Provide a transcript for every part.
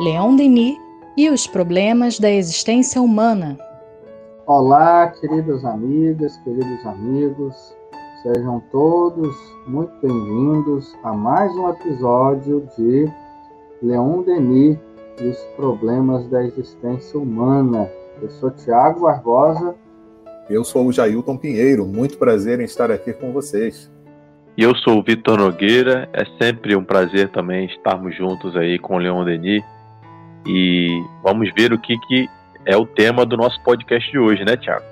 Leon Denis e os problemas da existência humana. Olá, queridas amigas, queridos amigos, sejam todos muito bem-vindos a mais um episódio de Leon Denis e os problemas da existência humana. Eu sou Tiago Barbosa. Eu sou o Jailton Pinheiro, muito prazer em estar aqui com vocês. E eu sou o Vitor Nogueira, é sempre um prazer também estarmos juntos aí com o Leon Denis. E vamos ver o que, que é o tema do nosso podcast de hoje, né, Tiago?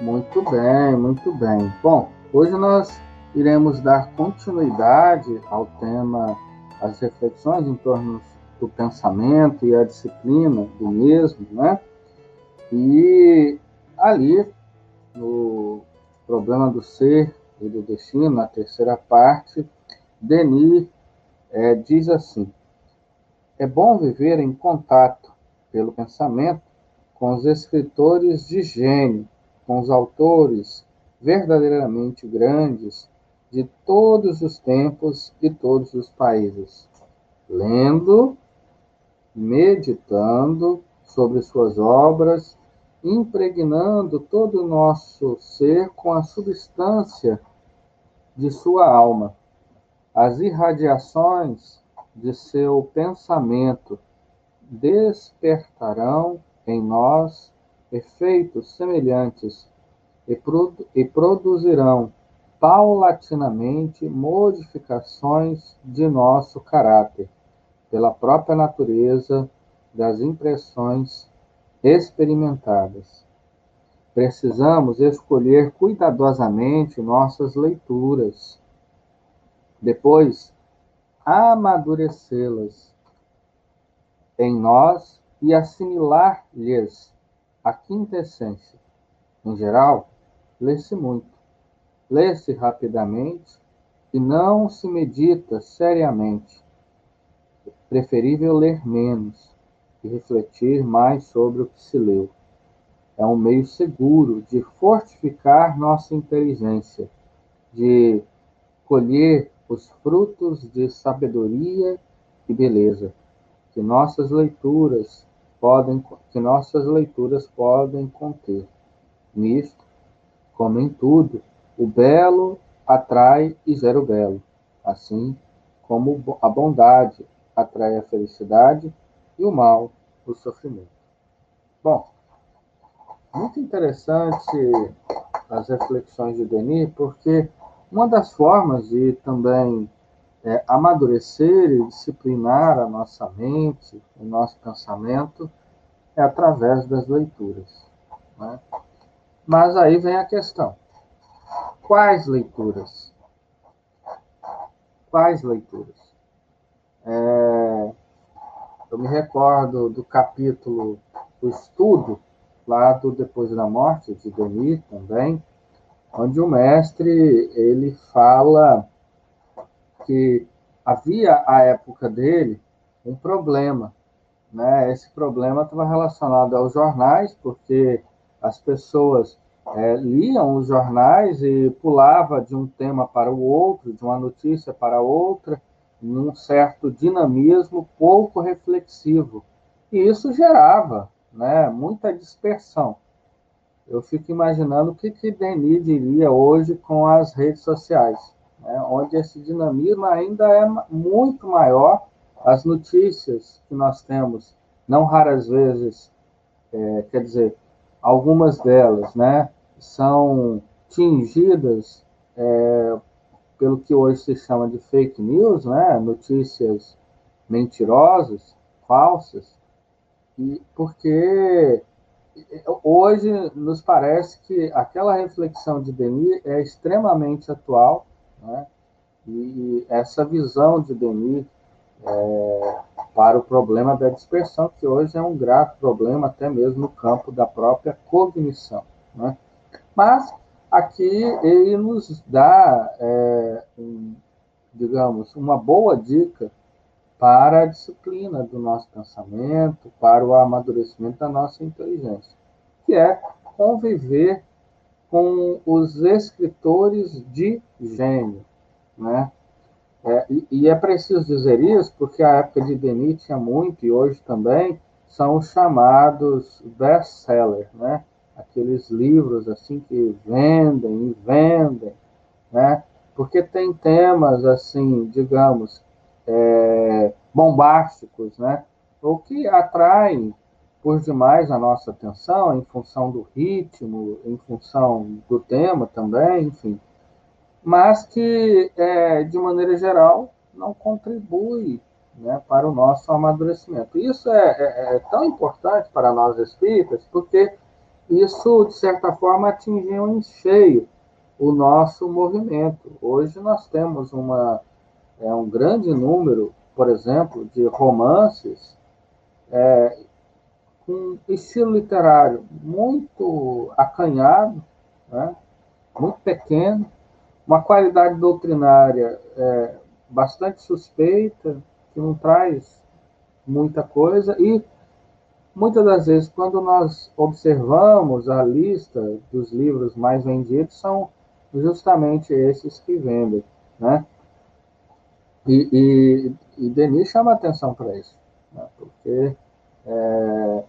Muito bem, muito bem. Bom, hoje nós iremos dar continuidade ao tema as reflexões em torno do pensamento e a disciplina do mesmo, né? E ali, no problema do ser e do destino, na terceira parte, Denis é, diz assim: é bom viver em contato, pelo pensamento, com os escritores de gênio, com os autores verdadeiramente grandes de todos os tempos e todos os países, lendo, meditando sobre suas obras impregnando todo o nosso ser com a substância de sua alma. As irradiações de seu pensamento despertarão em nós efeitos semelhantes e, produ e produzirão paulatinamente modificações de nosso caráter, pela própria natureza das impressões experimentadas. Precisamos escolher cuidadosamente nossas leituras, depois amadurecê-las em nós e assimilar-lhes a quinta essência. Em geral, lê-se muito, lê-se rapidamente e não se medita seriamente. Preferível ler menos e refletir mais sobre o que se leu. É um meio seguro de fortificar nossa inteligência, de colher os frutos de sabedoria e beleza que nossas leituras podem que nossas leituras podem conter. Nisto, como em tudo, o belo atrai e gera o belo, assim como a bondade atrai a felicidade e o mal o sofrimento. Bom, muito interessante as reflexões de Denis, porque uma das formas de também é, amadurecer e disciplinar a nossa mente, o nosso pensamento, é através das leituras. Né? Mas aí vem a questão: quais leituras? Quais leituras? É, eu me recordo do capítulo O Estudo, lá do Depois da Morte, de Denis também, onde o mestre ele fala que havia à época dele um problema, né? Esse problema estava relacionado aos jornais, porque as pessoas é, liam os jornais e pulava de um tema para o outro, de uma notícia para outra, num certo dinamismo pouco reflexivo. E isso gerava né, muita dispersão. Eu fico imaginando o que, que Denis diria hoje com as redes sociais, né, onde esse dinamismo ainda é muito maior. As notícias que nós temos, não raras vezes, é, quer dizer, algumas delas, né, são tingidas é, pelo que hoje se chama de fake news, né? notícias mentirosas, falsas, e porque hoje nos parece que aquela reflexão de Denis é extremamente atual, né? e essa visão de Denis é, para o problema da dispersão, que hoje é um grave problema até mesmo no campo da própria cognição. Né? Mas aqui ele nos dá, é, digamos, uma boa dica para a disciplina do nosso pensamento, para o amadurecimento da nossa inteligência, que é conviver com os escritores de gênio, né? É, e, e, é preciso dizer isso porque a época de Denis tinha muito, e hoje também, são os chamados best-sellers, né? Aqueles livros assim que vendem e vendem, né? Porque tem temas assim, digamos, é, bombásticos, né? Ou que atraem por demais a nossa atenção em função do ritmo, em função do tema também, enfim mas que, é, de maneira geral, não contribui né, para o nosso amadurecimento. Isso é, é, é, tão importante para nós espíritas, porque isso, de certa forma, atingiu em cheio o nosso movimento. Hoje nós temos uma, é, um grande número, por exemplo, de romances é, com estilo literário muito acanhado, né, muito pequeno, uma qualidade doutrinária é, bastante suspeita, que não traz muita coisa, e muitas das vezes, quando nós observamos a lista dos livros mais vendidos, são justamente esses que vendem, né? E, e, e Denis chama atenção para isso, né? porque é,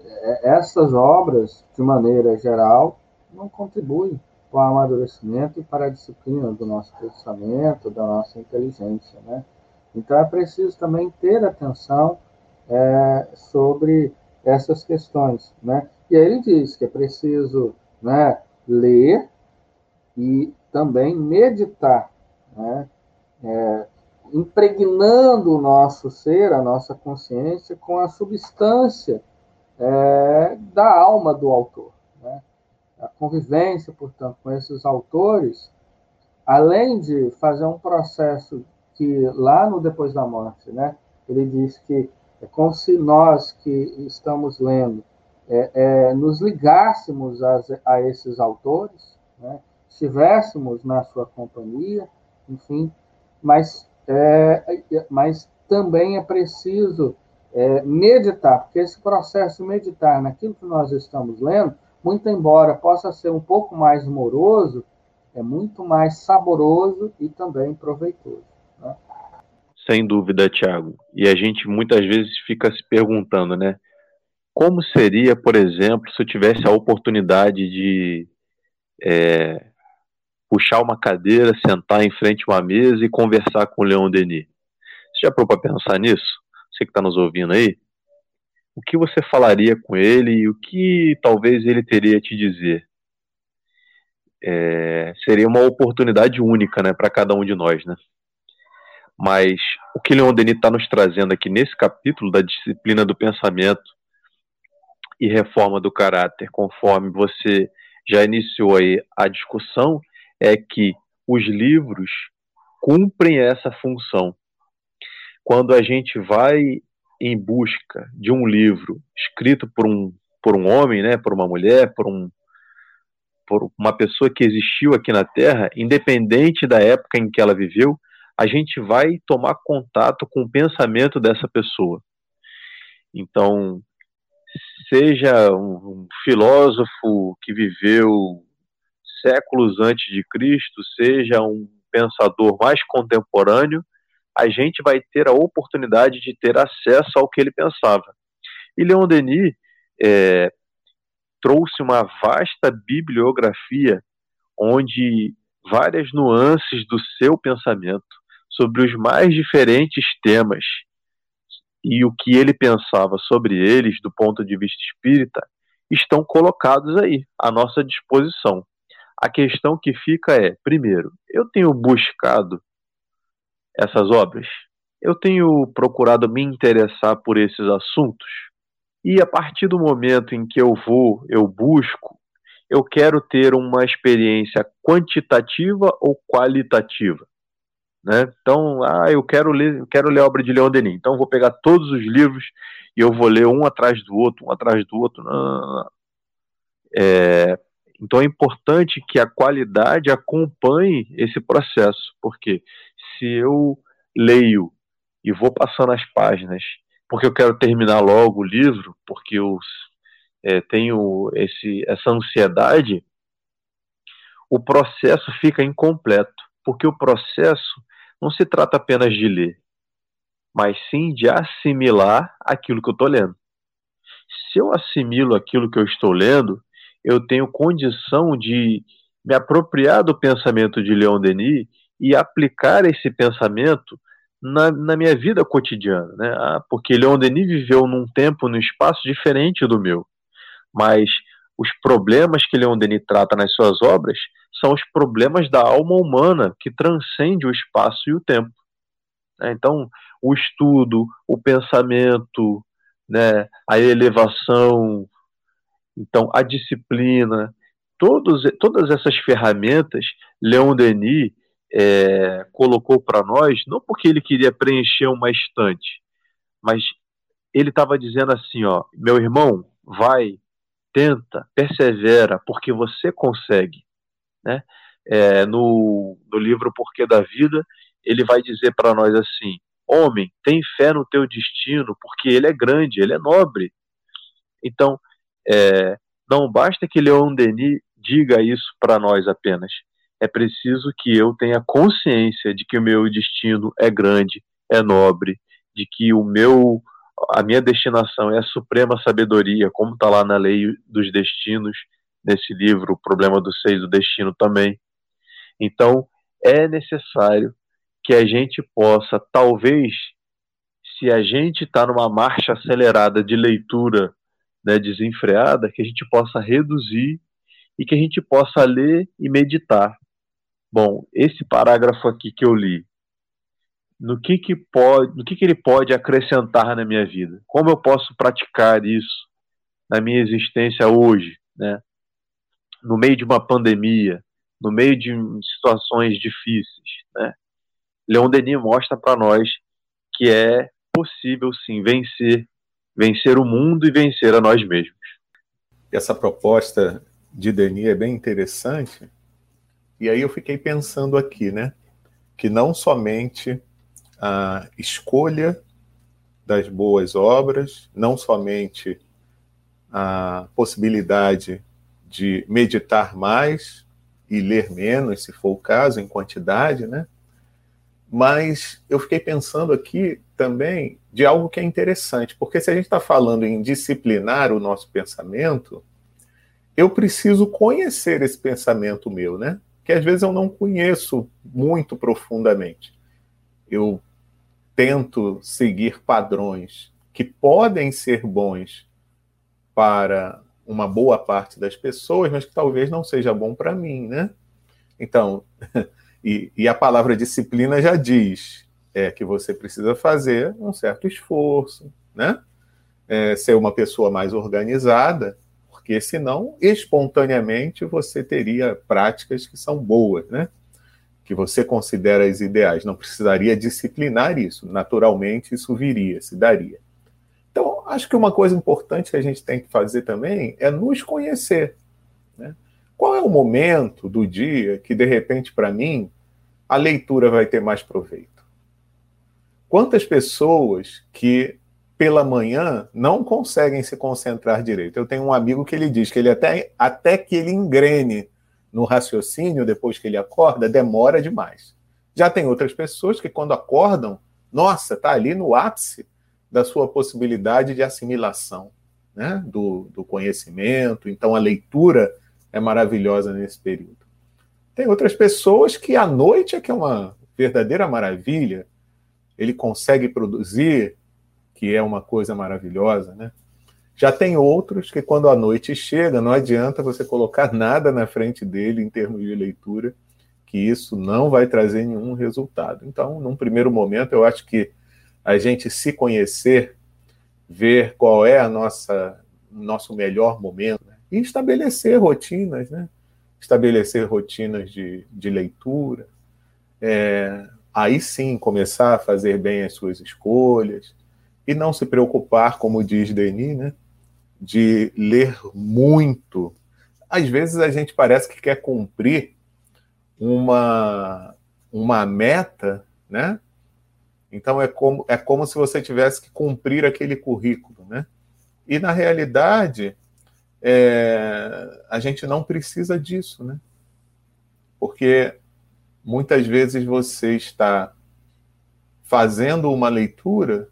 é, essas obras, de maneira geral, não contribuem para o amadurecimento e para a disciplina do nosso pensamento, da nossa inteligência, né? Então é preciso também ter atenção é, sobre essas questões, né? E aí ele diz que é preciso, né, ler e também meditar, né? É, impregnando o nosso ser, a nossa consciência, com a substância é, da alma do autor a convivência, portanto, com esses autores, além de fazer um processo que lá no Depois da Morte, né, ele diz que é como se nós que estamos lendo é, é, nos ligássemos a, a esses autores, né, estivéssemos na sua companhia, enfim, mas, é, mas também é preciso é, meditar, porque esse processo de meditar naquilo que nós estamos lendo muito embora possa ser um pouco mais moroso, é muito mais saboroso e também proveitoso. Né? Sem dúvida, Tiago. E a gente muitas vezes fica se perguntando, né? Como seria, por exemplo, se eu tivesse a oportunidade de é, puxar uma cadeira, sentar em frente a uma mesa e conversar com o Leon Denis? Você já parou para pensar nisso? Você que está nos ouvindo aí? o que você falaria com ele e o que talvez ele teria a te dizer? É, seria uma oportunidade única né, para cada um de nós. Né? Mas o que Leon Denis está nos trazendo aqui nesse capítulo da disciplina do pensamento e reforma do caráter, conforme você já iniciou aí a discussão, é que os livros cumprem essa função. Quando a gente vai em busca de um livro escrito por um, por um homem, né, por uma mulher, por, um, por uma pessoa que existiu aqui na Terra, independente da época em que ela viveu, a gente vai tomar contato com o pensamento dessa pessoa. Então, seja um, um filósofo que viveu séculos antes de Cristo, seja um pensador mais contemporâneo, a gente vai ter a oportunidade de ter acesso ao que ele pensava. E Leon Denis é, trouxe uma vasta bibliografia onde várias nuances do seu pensamento sobre os mais diferentes temas e o que ele pensava sobre eles do ponto de vista espírita estão colocados aí à nossa disposição. A questão que fica é, primeiro, eu tenho buscado essas obras. Eu tenho procurado me interessar por esses assuntos e a partir do momento em que eu vou, eu busco, eu quero ter uma experiência quantitativa ou qualitativa. Né? Então, ah, eu quero ler, eu quero ler a obra de Leon Denis. Então, vou pegar todos os livros e eu vou ler um atrás do outro, um atrás do outro. Não, não, não. É, então, é importante que a qualidade acompanhe esse processo, porque se eu leio e vou passando as páginas, porque eu quero terminar logo o livro, porque eu é, tenho esse, essa ansiedade, o processo fica incompleto, porque o processo não se trata apenas de ler, mas sim de assimilar aquilo que eu estou lendo. Se eu assimilo aquilo que eu estou lendo, eu tenho condição de me apropriar do pensamento de Leon Denis e aplicar esse pensamento na, na minha vida cotidiana, né? Ah, porque Leon Denis viveu num tempo, num espaço diferente do meu, mas os problemas que Leon Denis trata nas suas obras são os problemas da alma humana que transcende o espaço e o tempo. Né? Então, o estudo, o pensamento, né, a elevação, então a disciplina, todos, todas essas ferramentas, Leon Denis é, colocou para nós, não porque ele queria preencher uma estante, mas ele estava dizendo assim, ó, meu irmão, vai, tenta, persevera, porque você consegue, né? É, no, no livro Porquê da Vida, ele vai dizer para nós assim: Homem, tem fé no teu destino, porque ele é grande, ele é nobre. Então, é, não basta que Leon Denis diga isso para nós apenas. É preciso que eu tenha consciência de que o meu destino é grande, é nobre, de que o meu a minha destinação é a suprema sabedoria, como está lá na lei dos destinos, nesse livro, o problema do seis do destino também. Então, é necessário que a gente possa, talvez, se a gente está numa marcha acelerada de leitura né, desenfreada, que a gente possa reduzir e que a gente possa ler e meditar. Bom, esse parágrafo aqui que eu li, no que que pode, no que que ele pode acrescentar na minha vida? Como eu posso praticar isso na minha existência hoje, né? No meio de uma pandemia, no meio de situações difíceis, né? Leon Denis mostra para nós que é possível sim vencer, vencer o mundo e vencer a nós mesmos. Essa proposta de Denis é bem interessante. E aí eu fiquei pensando aqui, né, que não somente a escolha das boas obras, não somente a possibilidade de meditar mais e ler menos, se for o caso, em quantidade, né? Mas eu fiquei pensando aqui também de algo que é interessante, porque se a gente está falando em disciplinar o nosso pensamento, eu preciso conhecer esse pensamento meu, né? Que às vezes eu não conheço muito profundamente. Eu tento seguir padrões que podem ser bons para uma boa parte das pessoas, mas que talvez não seja bom para mim, né? Então, E, e a palavra disciplina já diz é, que você precisa fazer um certo esforço, né? É, ser uma pessoa mais organizada, porque senão, espontaneamente, você teria práticas que são boas, né? Que você considera as ideais. Não precisaria disciplinar isso. Naturalmente, isso viria, se daria. Então, acho que uma coisa importante que a gente tem que fazer também é nos conhecer. Né? Qual é o momento do dia que, de repente, para mim, a leitura vai ter mais proveito? Quantas pessoas que pela manhã não conseguem se concentrar direito? Eu tenho um amigo que ele diz que ele até, até que ele engrene no raciocínio depois que ele acorda, demora demais. Já tem outras pessoas que quando acordam, nossa, está ali no ápice da sua possibilidade de assimilação né? do, do conhecimento. Então a leitura é maravilhosa nesse período. Tem outras pessoas que a noite é que é uma verdadeira maravilha, ele consegue produzir, que é uma coisa maravilhosa, né? Já tem outros que quando a noite chega, não adianta você colocar nada na frente dele em termos de leitura, que isso não vai trazer nenhum resultado. Então, num primeiro momento, eu acho que a gente se conhecer, ver qual é a nossa nosso melhor momento? E estabelecer rotinas, né? Estabelecer rotinas de, de leitura, é, aí sim começar a fazer bem as suas escolhas e não se preocupar, como diz Denis, né? De ler muito. Às vezes a gente parece que quer cumprir uma, uma meta, né? Então é como, é como se você tivesse que cumprir aquele currículo, né? E na realidade, é, a gente não precisa disso, né? Porque muitas vezes você está fazendo uma leitura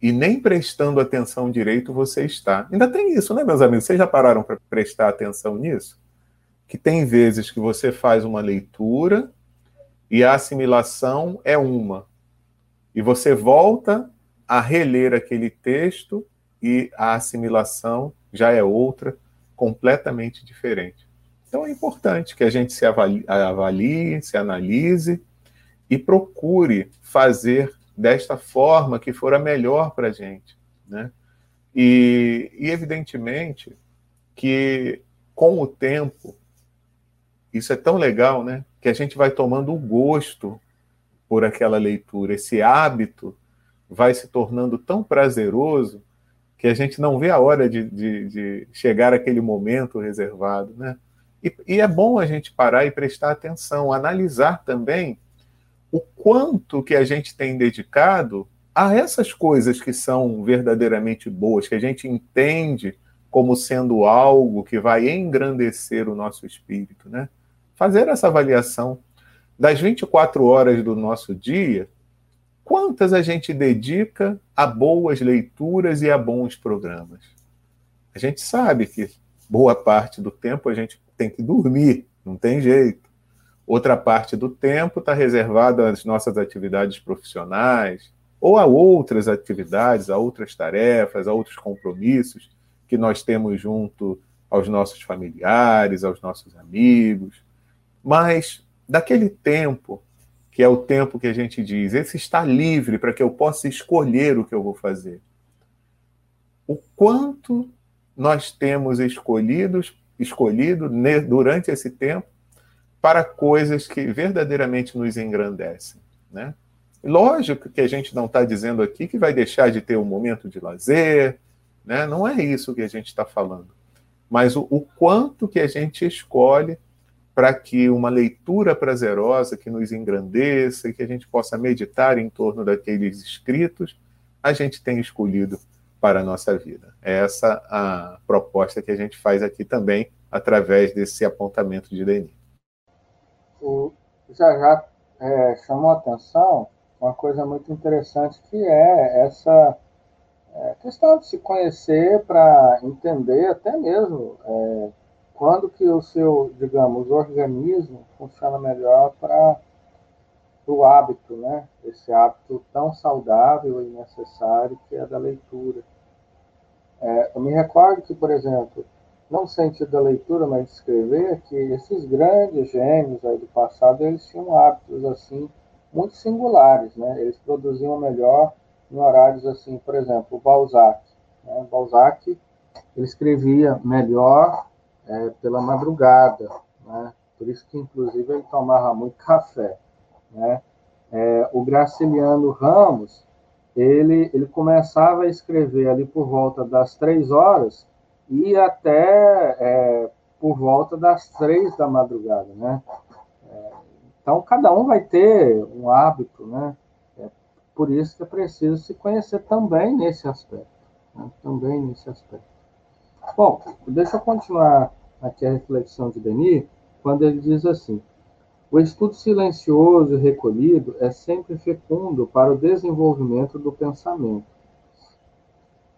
e nem prestando atenção direito você está. Ainda tem isso, né, meus amigos? Vocês já pararam para prestar atenção nisso? Que tem vezes que você faz uma leitura e a assimilação é uma. E você volta a reler aquele texto e a assimilação já é outra, completamente diferente. Então é importante que a gente se avalie, avalie se analise e procure fazer desta forma que for a melhor para a gente. Né? E, e, evidentemente, que com o tempo, isso é tão legal, né? Que a gente vai tomando o gosto por aquela leitura, esse hábito vai se tornando tão prazeroso que a gente não vê a hora de, de, de chegar àquele momento reservado, né? E, e é bom a gente parar e prestar atenção, analisar também o quanto que a gente tem dedicado a essas coisas que são verdadeiramente boas, que a gente entende como sendo algo que vai engrandecer o nosso espírito, né? Fazer essa avaliação das 24 horas do nosso dia, quantas a gente dedica a boas leituras e a bons programas? A gente sabe que boa parte do tempo a gente tem que dormir, não tem jeito. Outra parte do tempo está reservada às nossas atividades profissionais ou a outras atividades, a outras tarefas, a outros compromissos que nós temos junto aos nossos familiares, aos nossos amigos. Mas daquele tempo, que é o tempo que a gente diz, esse está livre para que eu possa escolher o que eu vou fazer. O quanto nós temos escolhidos, escolhido durante esse tempo para coisas que verdadeiramente nos engrandecem. Né? Lógico que a gente não está dizendo aqui que vai deixar de ter um momento de lazer, né? não é isso que a gente está falando. Mas o, o quanto que a gente escolhe para que uma leitura prazerosa que nos engrandeça e que a gente possa meditar em torno daqueles escritos, a gente tem escolhido para a nossa vida. É essa a proposta que a gente faz aqui também, através desse apontamento de Denis o, já já é, chamou a atenção uma coisa muito interessante que é essa é, questão de se conhecer para entender até mesmo é, quando que o seu, digamos, organismo funciona melhor para o hábito, né? Esse hábito tão saudável e necessário que é da leitura. É, eu me recordo que, por exemplo, não sentido da leitura, mas de escrever, que esses grandes gênios aí do passado, eles tinham hábitos assim muito singulares, né? Eles produziam melhor em horários assim, por exemplo, Balzac. Né? Balzac ele escrevia melhor é, pela madrugada, né? Por isso que inclusive ele tomava muito café, né? É, o Graciliano Ramos ele ele começava a escrever ali por volta das três horas e até é, por volta das três da madrugada, né? É, então, cada um vai ter um hábito, né? É por isso que é preciso se conhecer também nesse aspecto, né? também nesse aspecto. Bom, deixa eu continuar aqui a reflexão de Denis, quando ele diz assim, o estudo silencioso e recolhido é sempre fecundo para o desenvolvimento do pensamento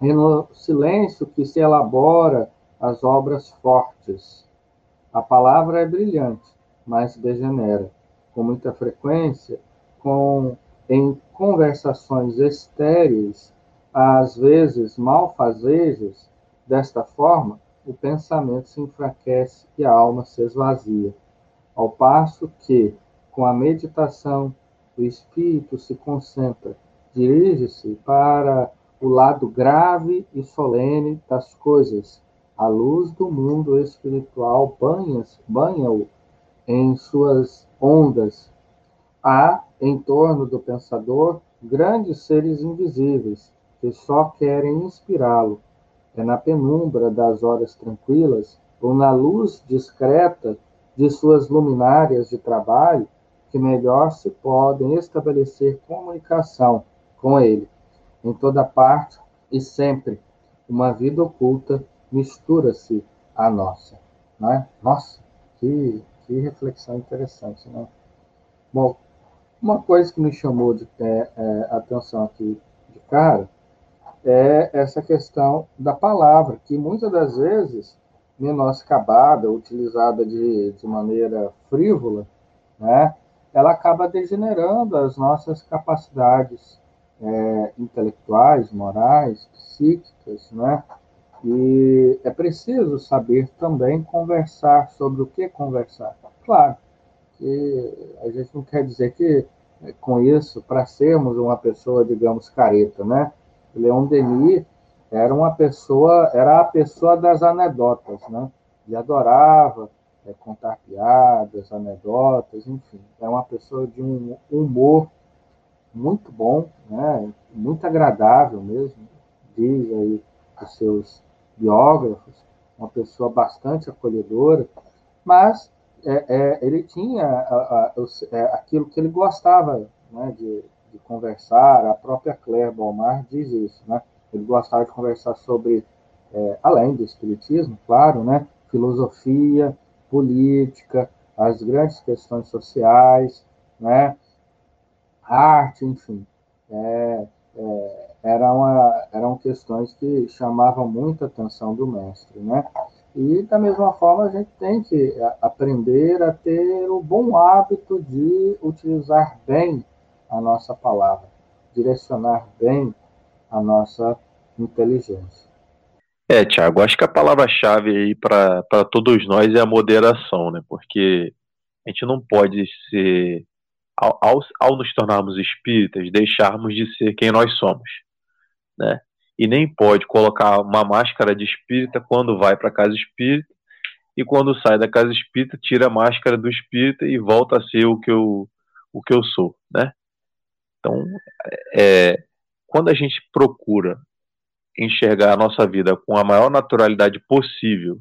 é no silêncio que se elabora as obras fortes. A palavra é brilhante, mas degenera. Com muita frequência, com, em conversações estéreis, às vezes malfazejas, desta forma, o pensamento se enfraquece e a alma se esvazia. Ao passo que, com a meditação, o espírito se concentra, dirige-se para o lado grave e solene das coisas. A luz do mundo espiritual banha-o em suas ondas. Há, em torno do pensador, grandes seres invisíveis que só querem inspirá-lo. É na penumbra das horas tranquilas ou na luz discreta de suas luminárias de trabalho que melhor se podem estabelecer comunicação com ele em toda parte e sempre. Uma vida oculta mistura-se à nossa. Não é? Nossa, que, que reflexão interessante, né? Bom, Uma coisa que me chamou de é, é, atenção aqui de cara é essa questão da palavra, que muitas das vezes, menoscabada, utilizada de, de maneira frívola, né, ela acaba degenerando as nossas capacidades é, intelectuais, morais, psíquicas, né? E é preciso saber também conversar sobre o que conversar. Claro, que a gente não quer dizer que é, com isso, para sermos uma pessoa, digamos, careta, né? Leon Denis era uma pessoa, era a pessoa das anedotas, né? Ele adorava é, contar piadas, anedotas, enfim. É uma pessoa de um humor muito bom, né? Muito agradável mesmo, diz aí os seus biógrafos, uma pessoa bastante acolhedora, mas é, é, ele tinha a, a, a, é, aquilo que ele gostava né, de, de, conversar, a própria Claire Balmar diz isso, né? ele gostava de conversar sobre, é, além do espiritismo, claro, né, filosofia, política, as grandes questões sociais, né, arte, enfim. É, é, era uma, eram questões que chamavam muita atenção do mestre, né? E, da mesma forma, a gente tem que é, aprender a ter o bom hábito de utilizar bem a nossa palavra, direcionar bem a nossa inteligência. É, Tiago, acho que a palavra-chave aí para todos nós é a moderação, né? Porque a gente não pode ser, ao, ao, ao nos tornarmos espíritas, deixarmos de ser quem nós somos, né? e nem pode colocar uma máscara de espírita quando vai para casa espírita e quando sai da casa espírita tira a máscara do espírita e volta a ser o que eu, o que eu sou, né? Então, é, quando a gente procura enxergar a nossa vida com a maior naturalidade possível,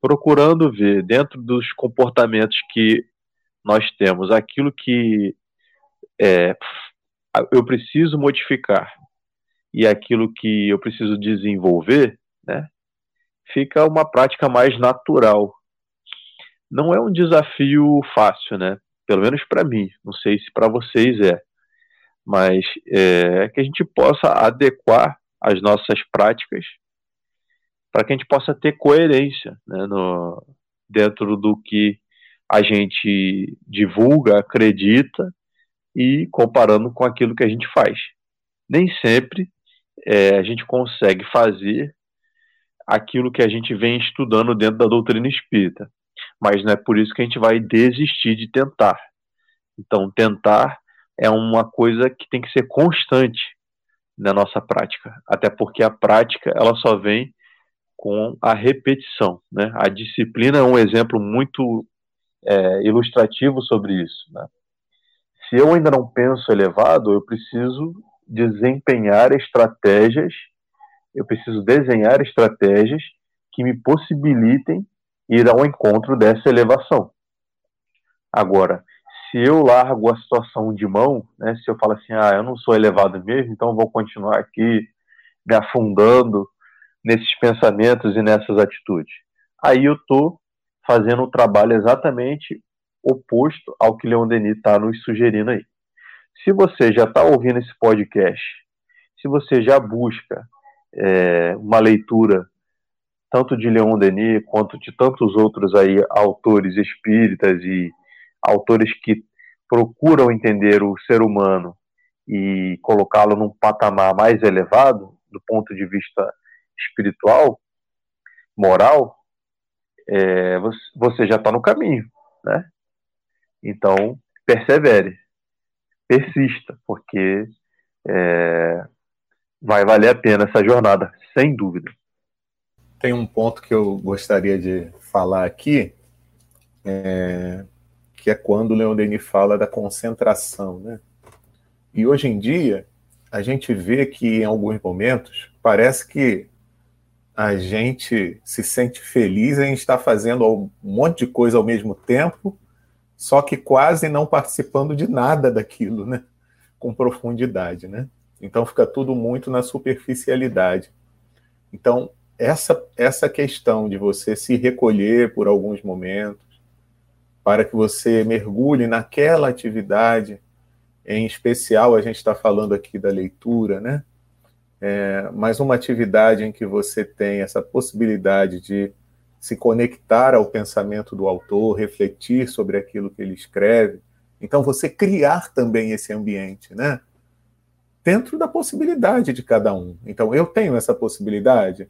procurando ver dentro dos comportamentos que nós temos aquilo que é, eu preciso modificar e aquilo que eu preciso desenvolver, né, fica uma prática mais natural. Não é um desafio fácil, né? Pelo menos para mim. Não sei se para vocês é, mas é que a gente possa adequar as nossas práticas para que a gente possa ter coerência né, no, dentro do que a gente divulga, acredita e comparando com aquilo que a gente faz. Nem sempre é, a gente consegue fazer aquilo que a gente vem estudando dentro da doutrina espírita. Mas não é por isso que a gente vai desistir de tentar. Então, tentar é uma coisa que tem que ser constante na nossa prática, até porque a prática ela só vem com a repetição. Né? A disciplina é um exemplo muito é, ilustrativo sobre isso. Né? Se eu ainda não penso elevado, eu preciso desempenhar estratégias, eu preciso desenhar estratégias que me possibilitem ir ao encontro dessa elevação. Agora, se eu largo a situação de mão, né, se eu falo assim, ah, eu não sou elevado mesmo, então vou continuar aqui me afundando nesses pensamentos e nessas atitudes. Aí eu estou fazendo o trabalho exatamente oposto ao que Leon Denis está nos sugerindo aí. Se você já está ouvindo esse podcast, se você já busca é, uma leitura tanto de Leon Denis quanto de tantos outros aí autores espíritas e autores que procuram entender o ser humano e colocá-lo num patamar mais elevado do ponto de vista espiritual, moral, é, você já está no caminho, né? Então persevere persista, porque é, vai valer a pena essa jornada, sem dúvida. Tem um ponto que eu gostaria de falar aqui, é, que é quando o Leon Denis fala da concentração. Né? E hoje em dia, a gente vê que em alguns momentos parece que a gente se sente feliz em estar fazendo um monte de coisa ao mesmo tempo só que quase não participando de nada daquilo, né? Com profundidade, né? Então fica tudo muito na superficialidade. Então, essa, essa questão de você se recolher por alguns momentos, para que você mergulhe naquela atividade em especial a gente está falando aqui da leitura, né? É, mas uma atividade em que você tem essa possibilidade de se conectar ao pensamento do autor, refletir sobre aquilo que ele escreve. Então, você criar também esse ambiente, né? Dentro da possibilidade de cada um. Então, eu tenho essa possibilidade.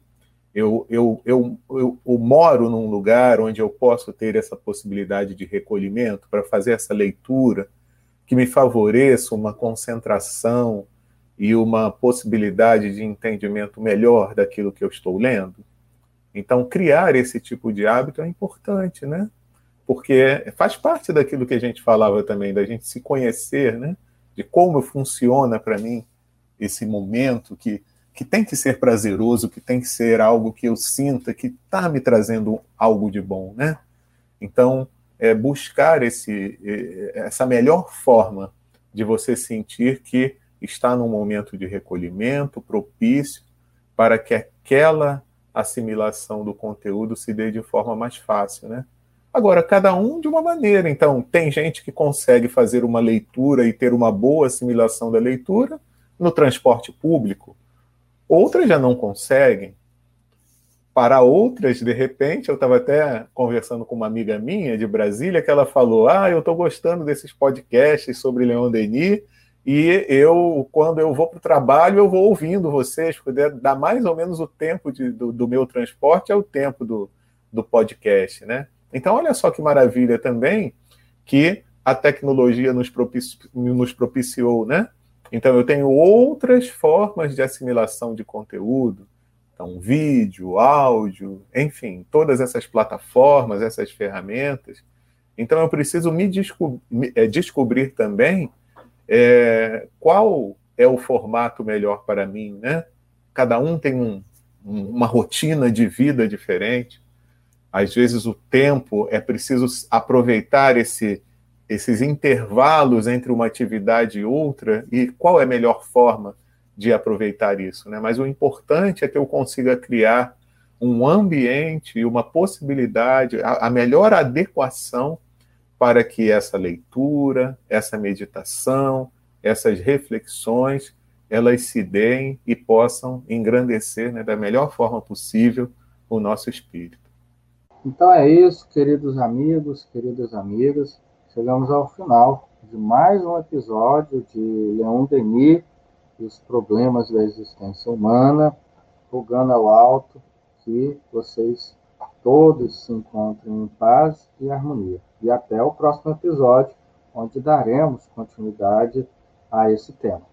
Eu, eu, eu, eu, eu moro num lugar onde eu posso ter essa possibilidade de recolhimento para fazer essa leitura que me favoreça uma concentração e uma possibilidade de entendimento melhor daquilo que eu estou lendo. Então, criar esse tipo de hábito é importante, né? Porque faz parte daquilo que a gente falava também, da gente se conhecer, né? De como funciona para mim esse momento que, que tem que ser prazeroso, que tem que ser algo que eu sinta que está me trazendo algo de bom, né? Então, é buscar esse, essa melhor forma de você sentir que está num momento de recolhimento propício para que aquela assimilação do conteúdo se dê de forma mais fácil, né? Agora, cada um de uma maneira. Então, tem gente que consegue fazer uma leitura e ter uma boa assimilação da leitura no transporte público. Outras já não conseguem. Para outras, de repente, eu estava até conversando com uma amiga minha de Brasília que ela falou: Ah, eu estou gostando desses podcasts sobre Leon Denis e eu, quando eu vou para o trabalho, eu vou ouvindo vocês, porque dá mais ou menos o tempo de, do, do, meu transporte é o tempo do, do podcast, né? Então, olha só que maravilha também que a tecnologia nos, propici, nos propiciou, né? Então, eu tenho outras formas de assimilação de conteúdo, então, vídeo, áudio, enfim, todas essas plataformas, essas ferramentas. Então, eu preciso me, desco é, descobrir também é, qual é o formato melhor para mim, né? Cada um tem um, uma rotina de vida diferente. Às vezes o tempo é preciso aproveitar esse, esses intervalos entre uma atividade e outra e qual é a melhor forma de aproveitar isso, né? Mas o importante é que eu consiga criar um ambiente e uma possibilidade, a, melhor adequação para que essa leitura, essa meditação, essas reflexões, elas se deem e possam engrandecer né, da melhor forma possível o nosso espírito. Então é isso, queridos amigos, queridas amigas. Chegamos ao final de mais um episódio de Leon Denis e os problemas da existência humana, rogando ao alto que vocês todos se encontrem em paz e harmonia. E até o próximo episódio, onde daremos continuidade a esse tema.